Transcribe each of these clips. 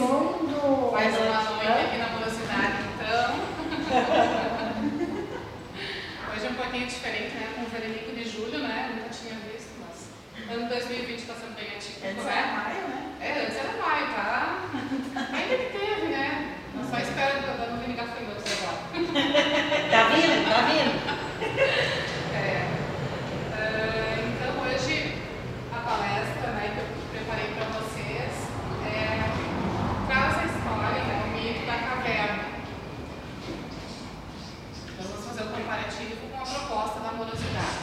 irmão do. Mais uma noite aqui na Morosidade, então. Hoje é um pouquinho diferente, né? Com o Verenico de Julho, né? Nunca tinha visto, mas. Ano 2020 está sendo bem atípico, Antes né? era maio, né? É, antes era maio, tá? Ainda que teve, né? Eu só espero que eu não vim gafanhotos agora. Tá vindo? Tá vindo? É. Ah, então hoje a palestra né, que eu preparei para vocês é, traz a história, né, o mito da caverna. Então, Vamos fazer um comparativo com a proposta da amorosidade.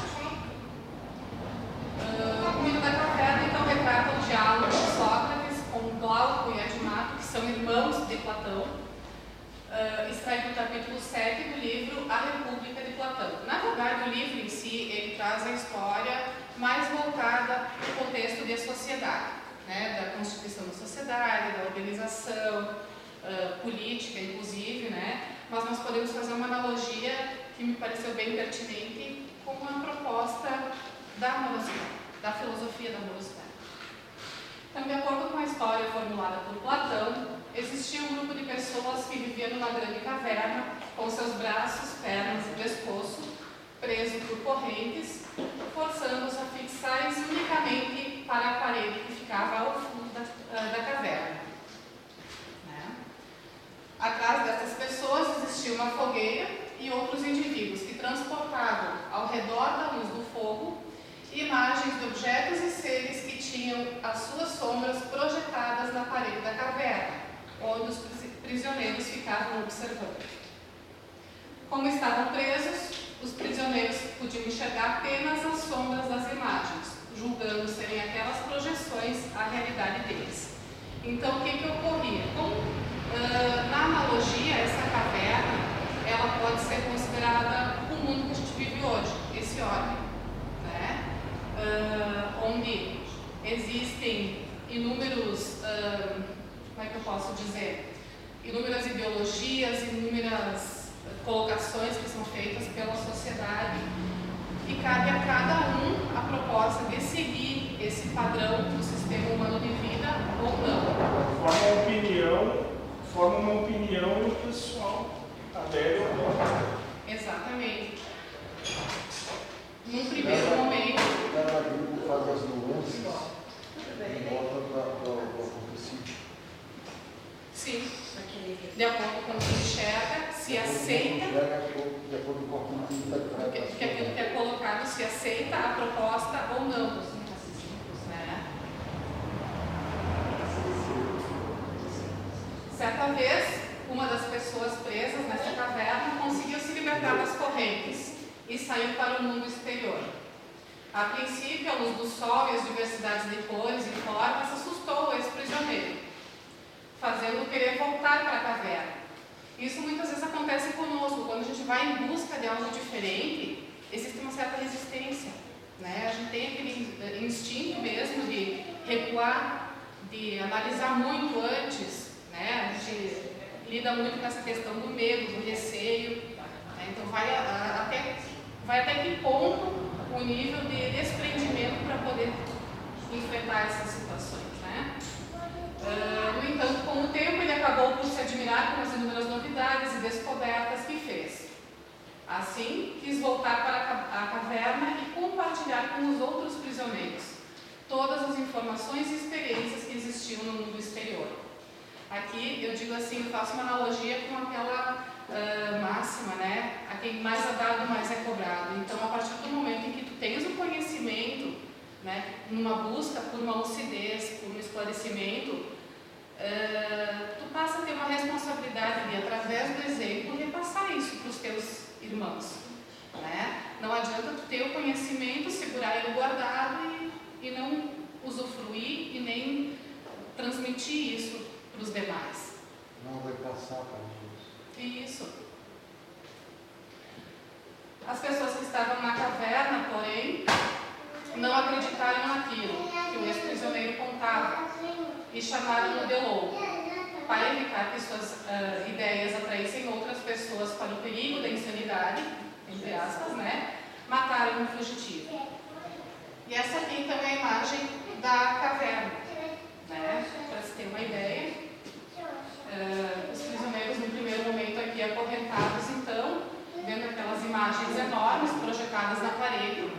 Ah, o mito da caverna então retrata o diálogo de Sócrates com Glauco e Adimato, que são irmãos de Platão uh, extrai do capítulo 7 do livro A República de Platão. Na verdade, o livro em si, ele traz a história mais voltada para o contexto de sociedade, né, da constituição da sociedade, da organização uh, política, inclusive, né, mas nós podemos fazer uma analogia que me pareceu bem pertinente com a proposta da amorosidade, da filosofia da amorosidade. Então, de acordo com a história formulada por Platão, existia um grupo de pessoas que viviam numa grande caverna, com seus braços, pernas e pescoço presos por correntes, forçando-os a fixar-se unicamente para a parede que ficava ao fundo da, ah, da caverna. Né? Atrás dessas pessoas existia uma fogueira e outros indivíduos que transportavam ao redor da luz do fogo imagens de objetos e seres que tinham as suas sombras projetadas na parede da caverna, onde os prisioneiros ficavam observando. Como estavam presos, os prisioneiros podiam enxergar apenas as sombras das imagens, julgando serem aquelas projeções a realidade deles. Então, o que, que ocorria? Como, uh, na analogia, essa caverna ela pode ser considerada o mundo que a gente vive hoje, esse órgão, né? Uh, onde existem inúmeros, uh, como é que eu posso dizer, inúmeras ideologias, inúmeras colocações que são feitas pela sociedade e cabe a cada um a proposta de seguir esse padrão do sistema humano de vida ou não. Forma uma opinião, forma uma opinião pessoal, adere ou não. Exatamente. Num primeiro momento, Cada grupo faz as nuances e volta para o acontecido. sim, de acordo com o que enxerga, se aceita De que aquilo que é colocado se aceita a proposta ou não. Né? Certa vez, uma das pessoas presas nessa caverna conseguiu se libertar das correntes e saiu para o mundo exterior. A princípio, a luz do sol e as diversidades de cores e formas assustou esse prisioneiro, fazendo-o querer voltar para a caverna. Isso muitas vezes acontece conosco, quando a gente vai em busca de algo diferente, existe uma certa resistência. Né? A gente tem aquele instinto mesmo de recuar, de analisar muito antes. Né? A gente lida muito com essa questão do medo, do receio. Né? Então, vai, até, vai até que ponto o nível de desprendimento para poder enfrentar essas situações. Né no entanto, com o tempo, ele acabou por se admirar com as inúmeras novidades e descobertas que fez. Assim, quis voltar para a caverna e compartilhar com os outros prisioneiros todas as informações e experiências que existiam no mundo exterior. Aqui eu digo assim, eu faço uma analogia com aquela uh, máxima, né? A quem mais é dado, mais é cobrado. Então, a partir do momento em que tu tens o conhecimento, né, numa busca por uma lucidez, por um esclarecimento, uh, tu passa a ter uma responsabilidade de, através do exemplo, repassar isso para os teus irmãos. Né? Não adianta tu ter o conhecimento, segurar ele guardado e, e não usufruir e nem transmitir isso para os demais. Passar para os Isso. As pessoas que estavam na caverna, porém, não acreditaram naquilo que o ex-prisioneiro contava e chamaram-no de louco, para evitar que suas uh, ideias atraíssem outras pessoas para o perigo da insanidade, entre aspas, né? Mataram o fugitivo. E essa aqui então é a imagem da caverna, né? Para se ter uma ideia aqui acorrentados, então, vendo aquelas imagens enormes projetadas na parede,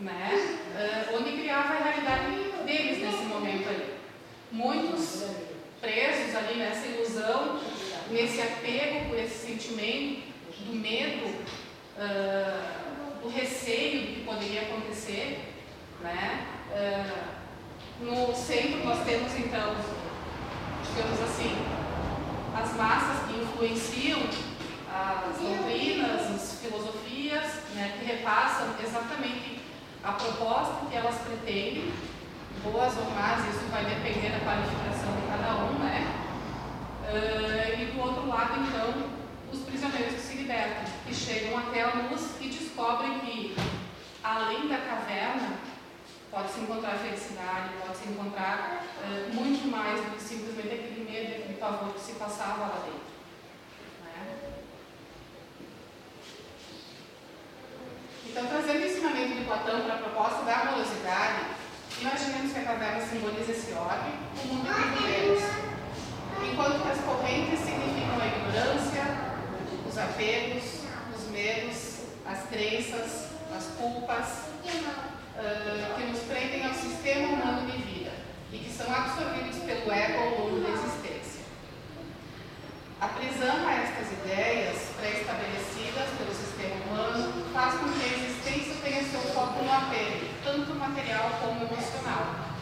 né? Uh, onde criava a realidade deles nesse momento ali. Muitos presos ali nessa ilusão, nesse apego por esse sentimento do medo, uh, do receio do que poderia acontecer, né? Uh, no centro nós temos então, digamos assim, influenciam as doutrinas, as filosofias, né, que repassam exatamente a proposta que elas pretendem, boas ou más, isso vai depender da qualificação de cada um, né? Uh, e do outro lado, então, os prisioneiros que se libertam, que chegam até a luz e descobrem que, além da caverna, pode-se encontrar felicidade, pode-se encontrar uh, muito mais do que simplesmente aquele medo, aquele pavor que se passava lá dentro. Então, trazendo o ensinamento de Platão para a proposta da amorosidade, imaginemos que a caverna simboliza esse orbe, o mundo que vivemos. Enquanto que as correntes significam a ignorância, os apegos, os medos, as crenças, as culpas, uh, que nos prendem ao sistema humano de vida e que são absorvidos pelo ego da existência. A prisão a estas ideias pré-estabelecidas pelo sistema humano faz com que a existência tenha seu foco no apego, tanto material como emocional.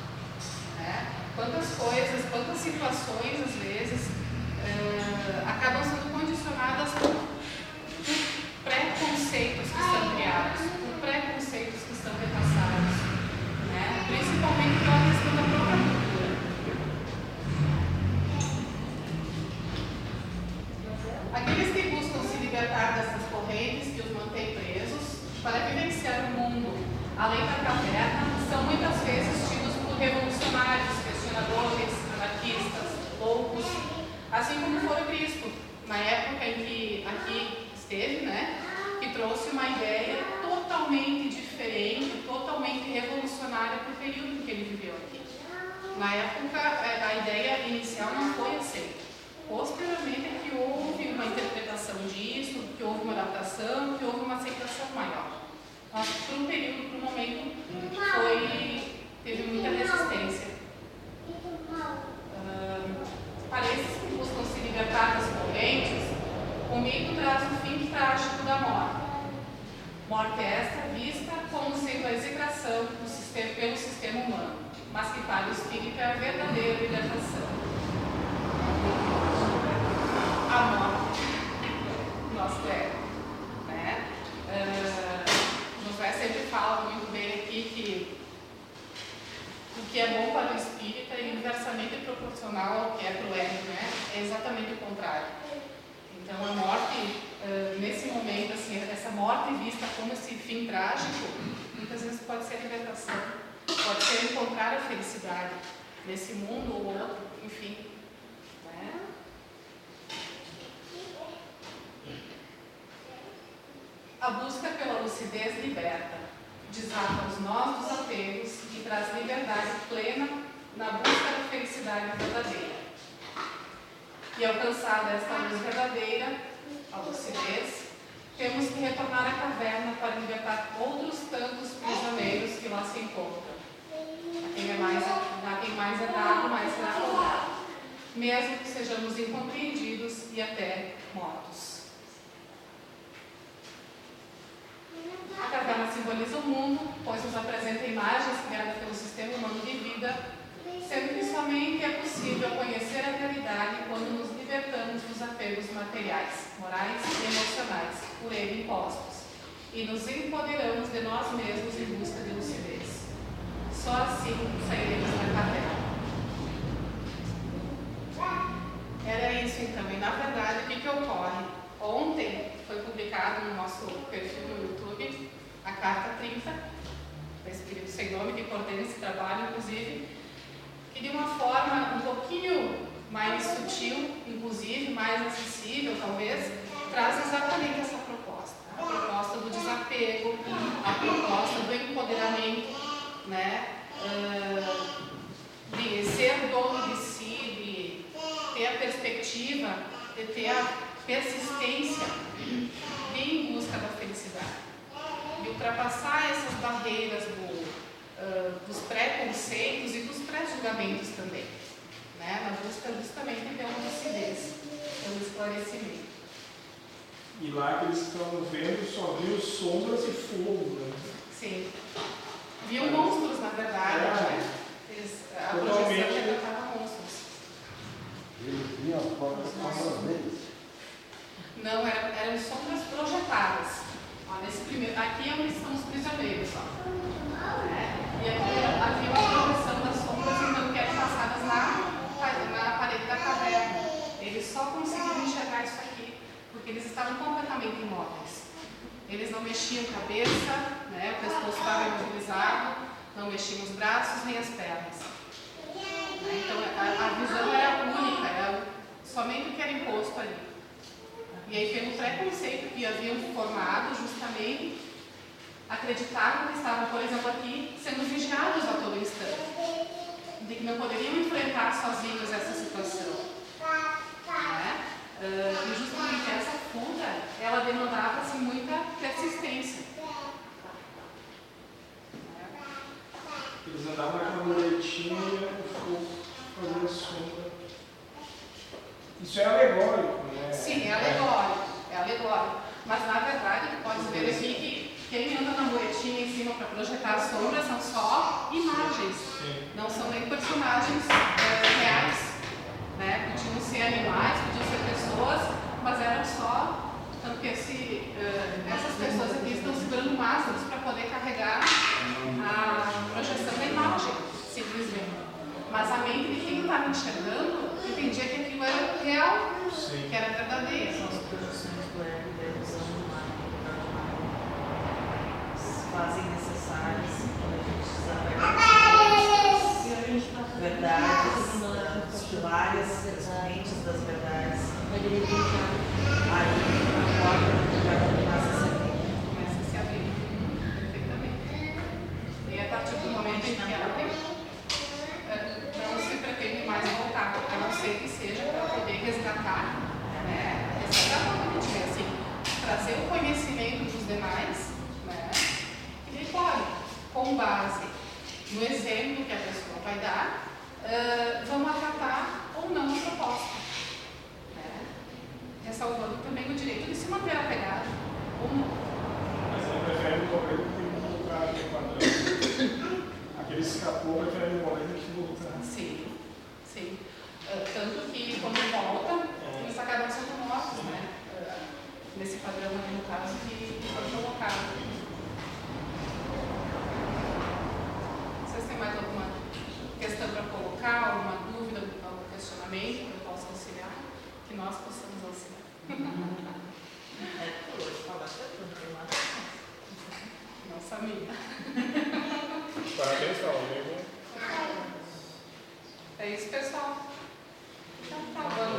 Né? Quantas coisas, quantas situações, às vezes, uh, acabam sendo condicionadas por, por preconceitos que estão criados, por preconceitos que estão repassados, né? principalmente pela questão da própria cultura. Aqueles que buscam se libertar dessas correntes que os mantêm presos, para vivenciar o mundo além da caverna, são muitas vezes tidos por revolucionários, questionadores, anarquistas, loucos, assim como foi o Cristo, na época em que aqui esteve, né, que trouxe uma ideia totalmente diferente, totalmente revolucionária para o período em que ele viveu aqui. Na época, é, a ideia inicial não foi aceita. Posteriormente é que houve uma interpretação disso, que houve uma adaptação, que houve uma aceitação maior. Mas por um período, por um momento, foi, teve muita resistência. Uh, para esses que buscam se libertar das correntes, o mito traz o fim trágico da morte. Morte esta vista como sendo a execração sistema, pelo sistema humano, mas que para o espírito é a verdadeira libertação a morte nosso ego. Né? Uh, Josué sempre fala muito bem aqui que o que é bom para o espírito é inversamente proporcional ao que é para o ego, né? É exatamente o contrário. Então a morte, uh, nesse momento, assim, essa morte vista como esse fim trágico, muitas vezes pode ser a libertação, pode ser encontrar a felicidade nesse mundo ou outro, enfim. Né? A busca pela lucidez liberta, desata os nós dos apegos e traz liberdade plena na busca da felicidade verdadeira. E alcançada esta luz verdadeira, a lucidez, temos que retornar à caverna para libertar outros tantos prisioneiros que lá se encontram. A quem, é mais, a quem mais é dado, mais será cobrado, mesmo que sejamos incompreendidos e até mortos. A caverna simboliza o mundo, pois nos apresenta imagens criadas pelo sistema humano de vida, sendo que somente é possível conhecer a realidade quando nos libertamos dos apegos materiais, morais e emocionais, por ele impostos, e nos empoderamos de nós mesmos em busca de lucidez. Só assim sairemos da caverna. Era isso então, e na verdade o que, que ocorre? Ontem foi publicado no nosso perfil no YouTube a Carta 30, do Espírito Sem Nome, que coordena esse trabalho, inclusive, que de uma forma um pouquinho mais sutil, inclusive, mais acessível, talvez, traz exatamente essa proposta. A proposta do desapego, a proposta do empoderamento, né? Uh, de ser dono de si, de ter a perspectiva, de ter a persistência em busca da felicidade. e ultrapassar essas barreiras do, uh, dos preconceitos e dos pré-julgamentos também, né? na busca justamente pela lucidez, pelo esclarecimento. E lá que eles estão vendo só viu sombras e fogo. Né? Sim. Viam monstros, na verdade, É. né? Eles, a Totalmente. As deles. Não, eram, sombras projetadas. Ó, nesse primeiro, aqui é onde estão os prisioneiros. Ó. É, E aqui havia uma projeção das sombras então, que eram passadas na, na parede da caverna. Eles só conseguiram enxergar isso aqui porque eles estavam completamente imóveis. Eles não mexiam cabeça, né, o pescoço estava imobilizado, não mexiam os braços nem as pernas. Né, Então a, a visão era única, era somente o que era imposto ali. E aí, pelo preconceito que haviam formado, justamente, acreditavam que estavam, por exemplo, aqui, sendo vigiados a todo instante. De que não poderiam enfrentar sozinhos essa situação. Ah, e justamente essa fuga, ela demandava assim, muita persistência. Eles andavam naquela muretinha e o fogo fazia sombra. Isso é alegórico, né? Sim, é alegórico, é alegórico. Mas na verdade, pode ver aqui que quem anda na muretinha em projetar as sombras são só imagens. Sim. não são nem personagens eh, reais. Né? Podiam ser animais, podiam ser pessoas, mas eram só. Tanto que esse, eh, essas pessoas aqui estão segurando máscaras para poder carregar a projeção da imagem, simplesmente. Mas a mente de quem estava enxergando entendia que aquilo era real, Sim. que era verdadeiro. São as projeções do ego e da ilusão do mal. Se fazem necessárias quando a gente desaparece. Verdades, das pilares, as correntes das verdades. Aí a que nós possamos auxiliar. é, por hoje falar tudo, não tem nada Não sabia. Parabéns, tá, Paulo. É isso, pessoal. Então tá bom.